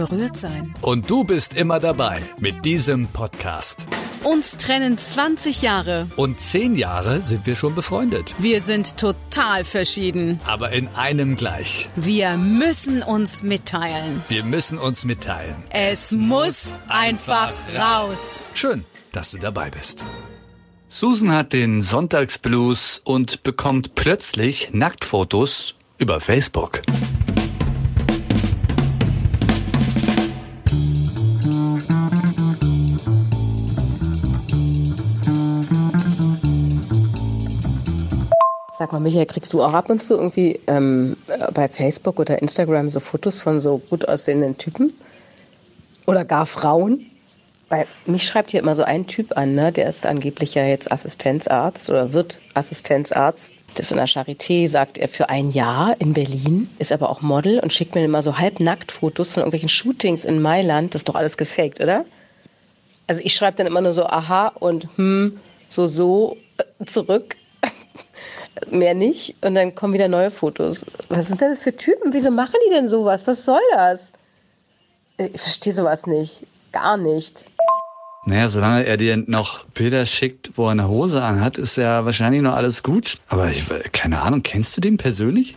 berührt sein. Und du bist immer dabei mit diesem Podcast. Uns trennen 20 Jahre. Und 10 Jahre sind wir schon befreundet. Wir sind total verschieden. Aber in einem gleich. Wir müssen uns mitteilen. Wir müssen uns mitteilen. Es muss einfach raus. Schön, dass du dabei bist. Susan hat den Sonntagsblues und bekommt plötzlich Nacktfotos über Facebook. Sag mal, Michael, kriegst du auch ab und zu irgendwie ähm, bei Facebook oder Instagram so Fotos von so gut aussehenden Typen? Oder gar Frauen? Weil mich schreibt hier immer so ein Typ an, ne? der ist angeblich ja jetzt Assistenzarzt oder wird Assistenzarzt. Das ist in der Charité, sagt er, für ein Jahr in Berlin, ist aber auch Model und schickt mir immer so halbnackt Fotos von irgendwelchen Shootings in Mailand. Das ist doch alles gefaked, oder? Also ich schreibe dann immer nur so aha und hm, so, so äh, zurück mehr nicht. Und dann kommen wieder neue Fotos. Was sind denn das für Typen? Wieso machen die denn sowas? Was soll das? Ich verstehe sowas nicht. Gar nicht. Naja, solange er dir noch Bilder schickt, wo er eine Hose anhat, ist ja wahrscheinlich noch alles gut. Aber ich, keine Ahnung, kennst du den persönlich?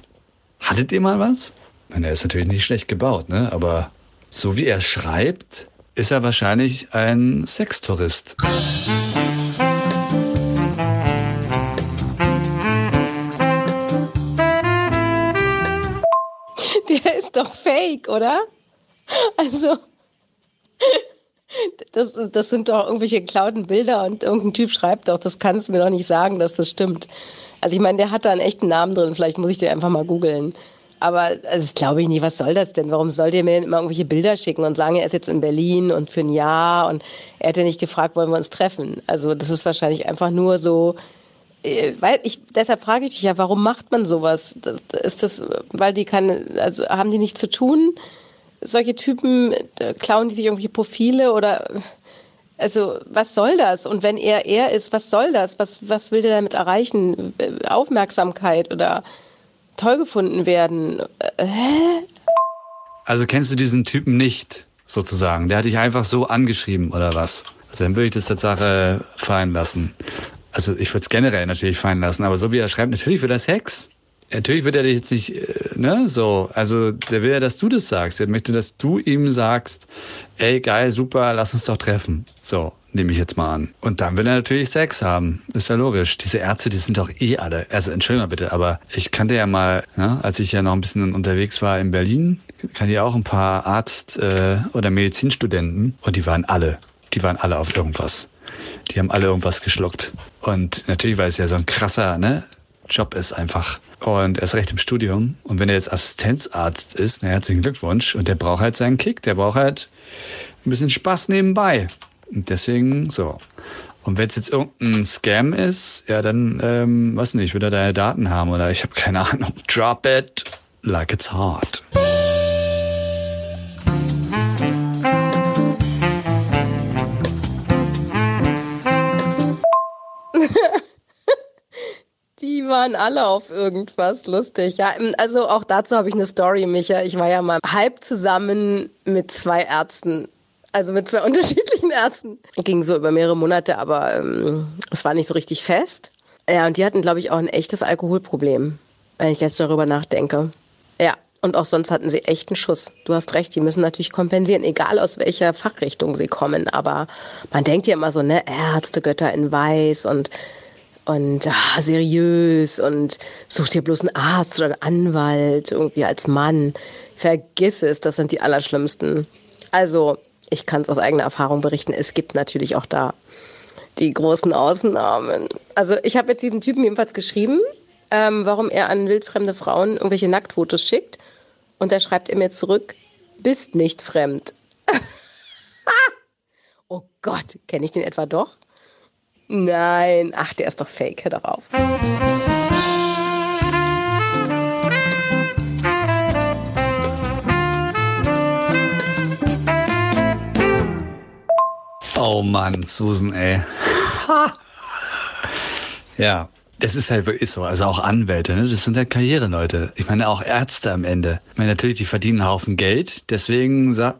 Hattet ihr mal was? Ich meine, er ist natürlich nicht schlecht gebaut, ne? Aber so wie er schreibt, ist er wahrscheinlich ein Sextourist. Doch fake, oder? Also, das, das sind doch irgendwelche geklauten Bilder und irgendein Typ schreibt doch, das kannst du mir doch nicht sagen, dass das stimmt. Also ich meine, der hat da einen echten Namen drin, vielleicht muss ich den einfach mal googeln. Aber also das glaube ich nicht, was soll das denn? Warum soll der mir denn immer irgendwelche Bilder schicken und sagen, er ist jetzt in Berlin und für ein Jahr und er hätte nicht gefragt, wollen wir uns treffen? Also das ist wahrscheinlich einfach nur so, weil ich, deshalb frage ich dich ja, warum macht man sowas? Ist das, weil die keine, also haben die nichts zu tun? Solche Typen, klauen die sich irgendwelche Profile oder, also was soll das? Und wenn er er ist, was soll das? Was, was will der damit erreichen? Aufmerksamkeit oder toll gefunden werden? Äh, hä? Also kennst du diesen Typen nicht, sozusagen? Der hat dich einfach so angeschrieben oder was? Also dann würde ich das Tatsache fallen lassen. Also ich würde es generell natürlich fallen lassen, aber so wie er schreibt, natürlich will er Sex. Natürlich wird er dich jetzt nicht, ne, so. Also der will ja, dass du das sagst. Er möchte, dass du ihm sagst, ey, geil, super, lass uns doch treffen. So, nehme ich jetzt mal an. Und dann will er natürlich Sex haben. Ist ja logisch. Diese Ärzte, die sind doch eh alle. Also entschuldige mal bitte, aber ich kannte ja mal, ne, als ich ja noch ein bisschen unterwegs war in Berlin, kannte ja auch ein paar Arzt- äh, oder Medizinstudenten und die waren alle, die waren alle auf irgendwas. Die haben alle irgendwas geschluckt. Und natürlich, weil es ja so ein krasser, ne, Job ist einfach. Und er ist recht im Studium. Und wenn er jetzt Assistenzarzt ist, na herzlichen Glückwunsch. Und der braucht halt seinen Kick, der braucht halt ein bisschen Spaß nebenbei. Und deswegen so. Und wenn es jetzt irgendein Scam ist, ja, dann, ähm, weiß nicht, will er deine Daten haben oder ich habe keine Ahnung. Drop it like it's hot. Waren alle auf irgendwas lustig. Ja, also auch dazu habe ich eine Story, Micha. Ich war ja mal halb zusammen mit zwei Ärzten. Also mit zwei unterschiedlichen Ärzten. Ging so über mehrere Monate, aber ähm, es war nicht so richtig fest. Ja, und die hatten, glaube ich, auch ein echtes Alkoholproblem, wenn ich jetzt darüber nachdenke. Ja, und auch sonst hatten sie echt einen Schuss. Du hast recht, die müssen natürlich kompensieren, egal aus welcher Fachrichtung sie kommen. Aber man denkt ja immer so, ne, Ärzte, Götter in Weiß und und ah, seriös und such dir bloß einen Arzt oder einen Anwalt irgendwie als Mann. Vergiss es, das sind die Allerschlimmsten. Also, ich kann es aus eigener Erfahrung berichten, es gibt natürlich auch da die großen Ausnahmen. Also, ich habe jetzt diesen Typen jedenfalls geschrieben, ähm, warum er an wildfremde Frauen irgendwelche Nacktfotos schickt. Und da schreibt er mir zurück, bist nicht fremd. oh Gott, kenne ich den etwa doch? Nein, ach, der ist doch fake, hör doch auf. Oh Mann, Susan, ey. ja, das ist halt wirklich so. Also auch Anwälte, ne? das sind halt Karriereleute. Ich meine, auch Ärzte am Ende. Ich meine, natürlich, die verdienen einen Haufen Geld. Deswegen sagt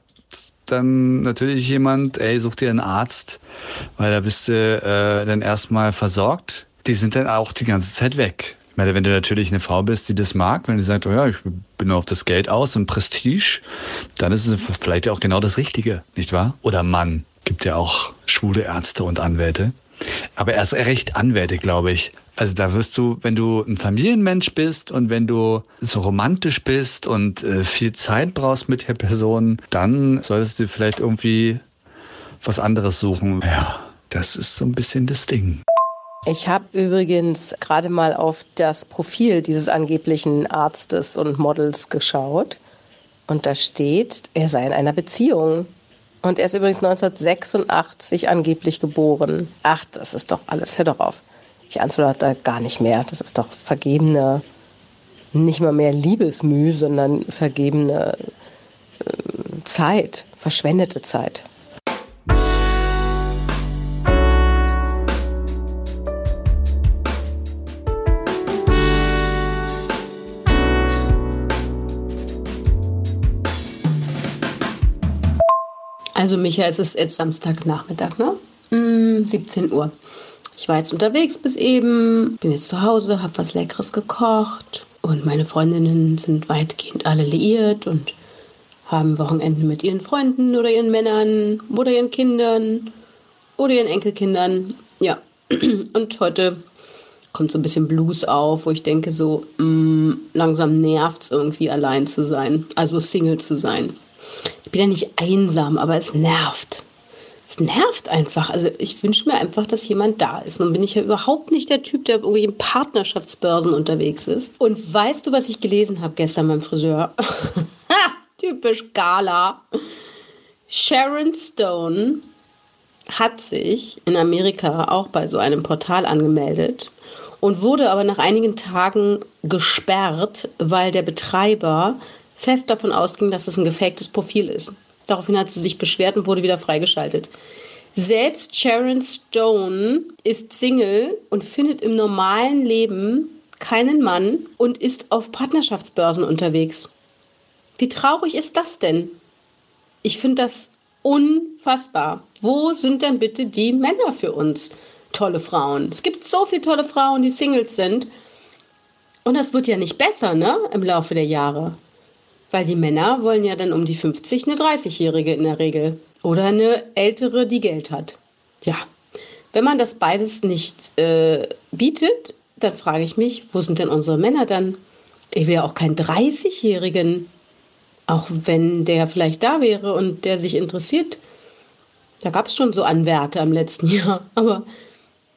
dann natürlich jemand, ey, such dir einen Arzt, weil da bist du äh, dann erstmal versorgt. Die sind dann auch die ganze Zeit weg. Ich meine, wenn du natürlich eine Frau bist, die das mag, wenn die sagt, oh ja, ich bin nur auf das Geld aus und Prestige, dann ist es vielleicht auch genau das Richtige, nicht wahr? Oder Mann. Gibt ja auch schwule Ärzte und Anwälte. Aber erst recht Anwälte, glaube ich. Also da wirst du, wenn du ein Familienmensch bist und wenn du so romantisch bist und äh, viel Zeit brauchst mit der Person, dann solltest du vielleicht irgendwie was anderes suchen. Ja, das ist so ein bisschen das Ding. Ich habe übrigens gerade mal auf das Profil dieses angeblichen Arztes und Models geschaut. Und da steht, er sei in einer Beziehung. Und er ist übrigens 1986 angeblich geboren. Ach, das ist doch alles. Hör doch auf. Ich antworte gar nicht mehr. Das ist doch vergebene, nicht mal mehr Liebesmüh, sondern vergebene äh, Zeit, verschwendete Zeit. Also Micha, es ist jetzt Samstagnachmittag, ne? Mm, 17 Uhr. Ich war jetzt unterwegs bis eben, bin jetzt zu Hause, habe was Leckeres gekocht und meine Freundinnen sind weitgehend alle liiert und haben Wochenenden mit ihren Freunden oder ihren Männern oder ihren Kindern oder ihren Enkelkindern. Ja, und heute kommt so ein bisschen Blues auf, wo ich denke, so mh, mm, langsam nervt es irgendwie allein zu sein, also Single zu sein. Ich bin ja nicht einsam, aber es nervt es nervt einfach. Also ich wünsche mir einfach, dass jemand da ist. Nun bin ich ja überhaupt nicht der Typ, der irgendwie in Partnerschaftsbörsen unterwegs ist. Und weißt du, was ich gelesen habe gestern beim Friseur? Typisch Gala. Sharon Stone hat sich in Amerika auch bei so einem Portal angemeldet und wurde aber nach einigen Tagen gesperrt, weil der Betreiber fest davon ausging, dass es ein gefaktes Profil ist. Daraufhin hat sie sich beschwert und wurde wieder freigeschaltet. Selbst Sharon Stone ist Single und findet im normalen Leben keinen Mann und ist auf Partnerschaftsbörsen unterwegs. Wie traurig ist das denn? Ich finde das unfassbar. Wo sind denn bitte die Männer für uns? Tolle Frauen. Es gibt so viele tolle Frauen, die Singles sind. Und das wird ja nicht besser, ne? Im Laufe der Jahre. Weil die Männer wollen ja dann um die 50 eine 30-Jährige in der Regel. Oder eine ältere, die Geld hat. Ja, wenn man das beides nicht äh, bietet, dann frage ich mich, wo sind denn unsere Männer dann? Ich will ja auch keinen 30-Jährigen. Auch wenn der vielleicht da wäre und der sich interessiert. Da gab es schon so Anwärter im letzten Jahr. Aber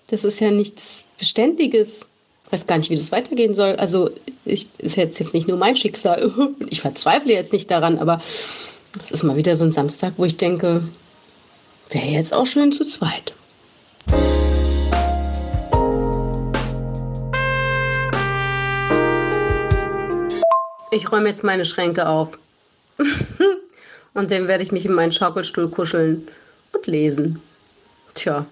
das ist ja nichts Beständiges weiß gar nicht, wie das weitergehen soll. Also ich, ist jetzt, jetzt nicht nur mein Schicksal. Ich verzweifle jetzt nicht daran, aber es ist mal wieder so ein Samstag, wo ich denke, wäre jetzt auch schön zu zweit. Ich räume jetzt meine Schränke auf. und dann werde ich mich in meinen Schaukelstuhl kuscheln und lesen. Tja,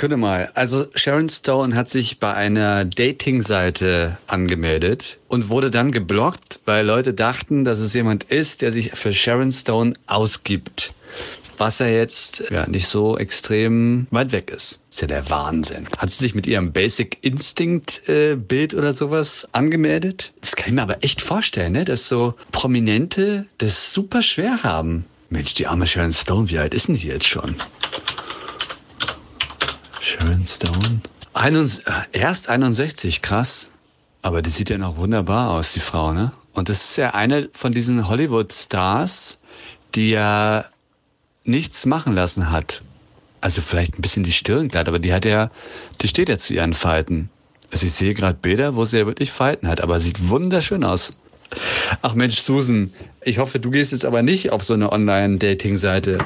Sekunde mal. Also Sharon Stone hat sich bei einer Dating-Seite angemeldet und wurde dann geblockt, weil Leute dachten, dass es jemand ist, der sich für Sharon Stone ausgibt. Was ja jetzt ja, nicht so extrem weit weg ist. Ist ja der Wahnsinn. Hat sie sich mit ihrem Basic Instinct-Bild äh, oder sowas angemeldet? Das kann ich mir aber echt vorstellen, ne? dass so Prominente das super schwer haben. Mensch, die arme Sharon Stone, wie alt ist denn die jetzt schon? Sharon Stone. Einund erst 61, krass. Aber die sieht ja noch wunderbar aus, die Frau, ne? Und das ist ja eine von diesen Hollywood-Stars, die ja nichts machen lassen hat. Also vielleicht ein bisschen die Stirn glatt, aber die hat ja, die steht ja zu ihren Falten. Also ich sehe gerade Bilder, wo sie ja wirklich Falten hat, aber sieht wunderschön aus. Ach Mensch, Susan, ich hoffe, du gehst jetzt aber nicht auf so eine Online-Dating-Seite.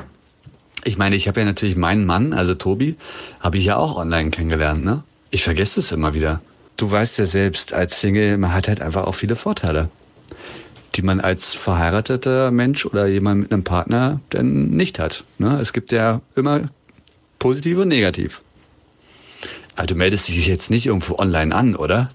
Ich meine, ich habe ja natürlich meinen Mann, also Tobi, habe ich ja auch online kennengelernt, ne? Ich vergesse es immer wieder. du weißt ja selbst, als Single, man hat halt einfach auch viele Vorteile, die man als verheirateter Mensch oder jemand mit einem Partner dann nicht hat. Ne? Es gibt ja immer positiv und negativ. Aber du meldest dich jetzt nicht irgendwo online an, oder?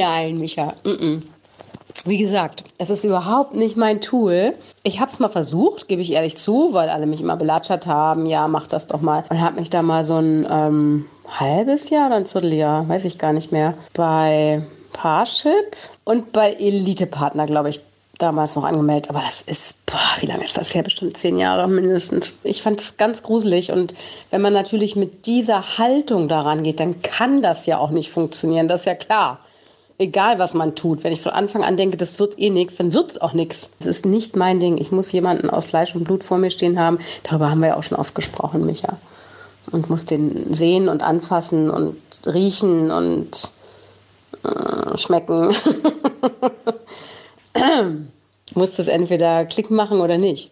Nein, Micha. Mm -mm. Wie gesagt, es ist überhaupt nicht mein Tool. Ich habe es mal versucht, gebe ich ehrlich zu, weil alle mich immer belatschert haben. Ja, mach das doch mal. Und habe mich da mal so ein ähm, halbes Jahr oder ein Vierteljahr, weiß ich gar nicht mehr, bei Parship und bei Elite Partner, glaube ich, damals noch angemeldet. Aber das ist, boah, wie lange ist das her? Bestimmt zehn Jahre mindestens. Ich fand es ganz gruselig. Und wenn man natürlich mit dieser Haltung daran geht, dann kann das ja auch nicht funktionieren. Das ist ja klar egal was man tut. Wenn ich von Anfang an denke, das wird eh nichts, dann wird es auch nichts. Das ist nicht mein Ding. Ich muss jemanden aus Fleisch und Blut vor mir stehen haben. Darüber haben wir ja auch schon oft gesprochen, Micha. Und muss den sehen und anfassen und riechen und äh, schmecken. muss das entweder Klick machen oder nicht.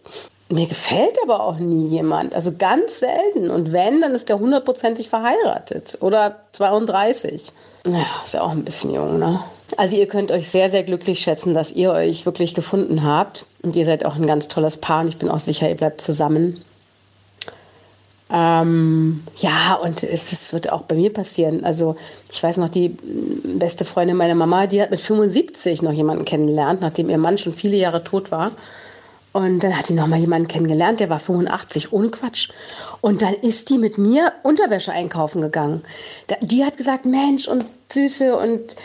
Mir gefällt aber auch nie jemand. Also ganz selten. Und wenn, dann ist der hundertprozentig verheiratet oder 32. Naja, ist ja auch ein bisschen jung, ne? Also ihr könnt euch sehr, sehr glücklich schätzen, dass ihr euch wirklich gefunden habt. Und ihr seid auch ein ganz tolles Paar und ich bin auch sicher, ihr bleibt zusammen. Ähm, ja, und es, es, wird auch bei mir passieren. Also ich weiß noch, die beste Freundin meiner Mama, die hat mit 75 noch jemanden kennengelernt, nachdem ihr Mann schon viele Jahre tot war. Und dann hat sie noch mal jemanden kennengelernt, der war 85, ohne Quatsch. Und dann ist die mit mir Unterwäsche einkaufen gegangen. Die hat gesagt, Mensch und Süße und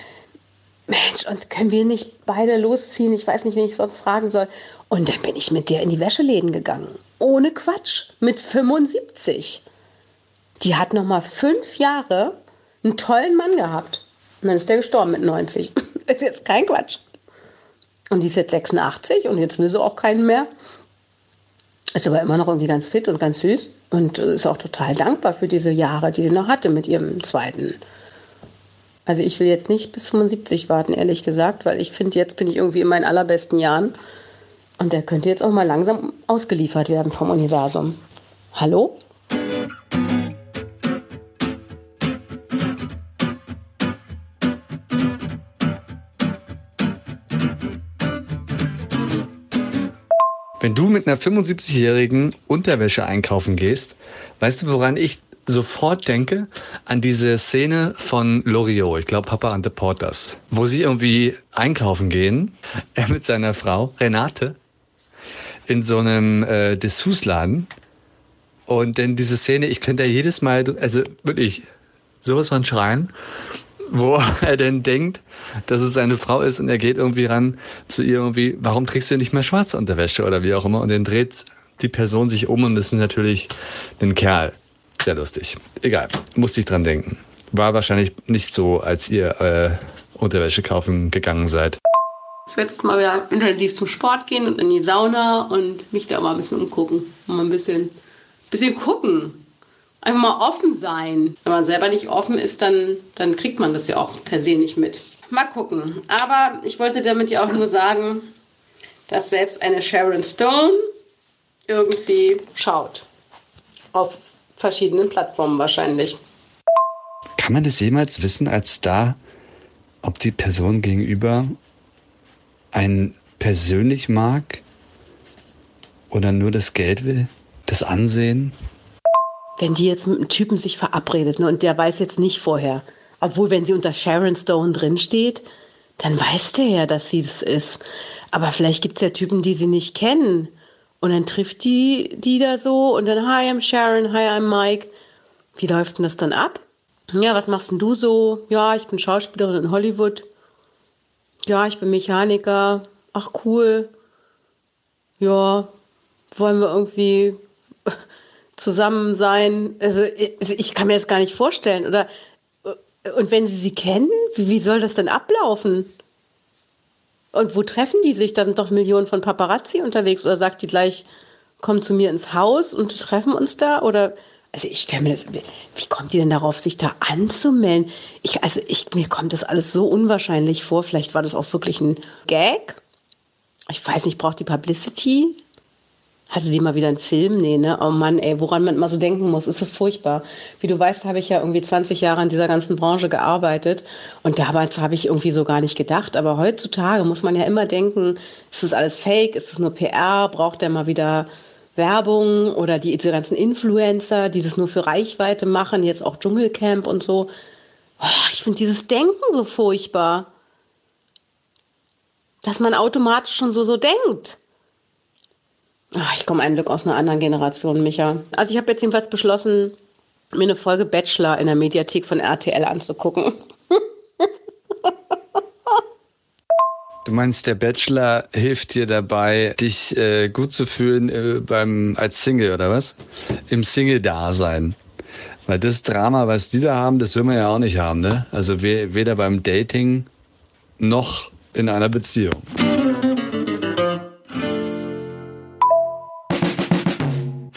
Mensch, und können wir nicht beide losziehen? Ich weiß nicht, wen ich sonst fragen soll. Und dann bin ich mit der in die Wäscheläden gegangen. Ohne Quatsch, mit 75. Die hat noch mal fünf Jahre einen tollen Mann gehabt. Und dann ist der gestorben mit 90. Das ist jetzt kein Quatsch. Und die ist jetzt 86 und jetzt will sie auch keinen mehr. Ist aber immer noch irgendwie ganz fit und ganz süß und ist auch total dankbar für diese Jahre, die sie noch hatte mit ihrem zweiten. Also ich will jetzt nicht bis 75 warten, ehrlich gesagt, weil ich finde, jetzt bin ich irgendwie in meinen allerbesten Jahren. Und der könnte jetzt auch mal langsam ausgeliefert werden vom Universum. Hallo? Mit einer 75-jährigen Unterwäsche einkaufen gehst, weißt du, woran ich sofort denke? An diese Szene von Loriot, ich glaube Papa and the Porters, wo sie irgendwie einkaufen gehen, er mit seiner Frau Renate in so einem äh, Dessous-Laden. Und dann diese Szene, ich könnte ja jedes Mal, also wirklich sowas von schreien wo er denn denkt, dass es seine Frau ist und er geht irgendwie ran zu ihr irgendwie, warum trägst du nicht mehr schwarze Unterwäsche oder wie auch immer und dann dreht die Person sich um und das ist natürlich ein Kerl. Sehr lustig. Egal, musste ich dran denken. War wahrscheinlich nicht so, als ihr äh, Unterwäsche kaufen gegangen seid. Ich werde jetzt mal wieder intensiv zum Sport gehen und in die Sauna und mich da mal ein bisschen umgucken. Mal ein bisschen, bisschen gucken einfach mal offen sein. Wenn man selber nicht offen ist, dann, dann kriegt man das ja auch per se nicht mit. Mal gucken. Aber ich wollte damit ja auch nur sagen, dass selbst eine Sharon Stone irgendwie schaut. Auf verschiedenen Plattformen wahrscheinlich. Kann man das jemals wissen als Star, ob die Person gegenüber einen persönlich mag oder nur das Geld will, das Ansehen? Wenn die jetzt mit einem Typen sich verabredet ne, und der weiß jetzt nicht vorher, obwohl wenn sie unter Sharon Stone drinsteht, dann weiß der ja, dass sie es ist. Aber vielleicht gibt es ja Typen, die sie nicht kennen. Und dann trifft die die da so und dann, hi, I'm Sharon, hi, I'm Mike. Wie läuft denn das dann ab? Ja, was machst denn du so? Ja, ich bin Schauspielerin in Hollywood. Ja, ich bin Mechaniker. Ach, cool. Ja, wollen wir irgendwie zusammen sein. Also ich kann mir das gar nicht vorstellen. Oder und wenn sie sie kennen, wie soll das denn ablaufen? Und wo treffen die sich? Da sind doch Millionen von Paparazzi unterwegs. Oder sagt die gleich, komm zu mir ins Haus und treffen uns da? Oder also ich stelle mir das, wie kommt die denn darauf, sich da anzumelden? Ich, also ich, mir kommt das alles so unwahrscheinlich vor. Vielleicht war das auch wirklich ein Gag. ich weiß nicht, braucht die Publicity? Hatte die mal wieder einen Film? Nee, ne? Oh Mann, ey, woran man immer so denken muss, ist das furchtbar. Wie du weißt, habe ich ja irgendwie 20 Jahre in dieser ganzen Branche gearbeitet und damals habe ich irgendwie so gar nicht gedacht. Aber heutzutage muss man ja immer denken, ist das alles fake? Ist das nur PR? Braucht der mal wieder Werbung oder die, diese ganzen Influencer, die das nur für Reichweite machen, jetzt auch Dschungelcamp und so. Oh, ich finde dieses Denken so furchtbar. Dass man automatisch schon so, so denkt. Ach, ich komme ein Glück aus einer anderen Generation, Micha. Also ich habe jetzt jedenfalls beschlossen, mir eine Folge Bachelor in der Mediathek von RTL anzugucken. Du meinst, der Bachelor hilft dir dabei, dich äh, gut zu fühlen äh, beim als Single oder was? Im Single-Dasein. Weil das Drama, was die da haben, das will man ja auch nicht haben, ne? Also we weder beim Dating noch in einer Beziehung.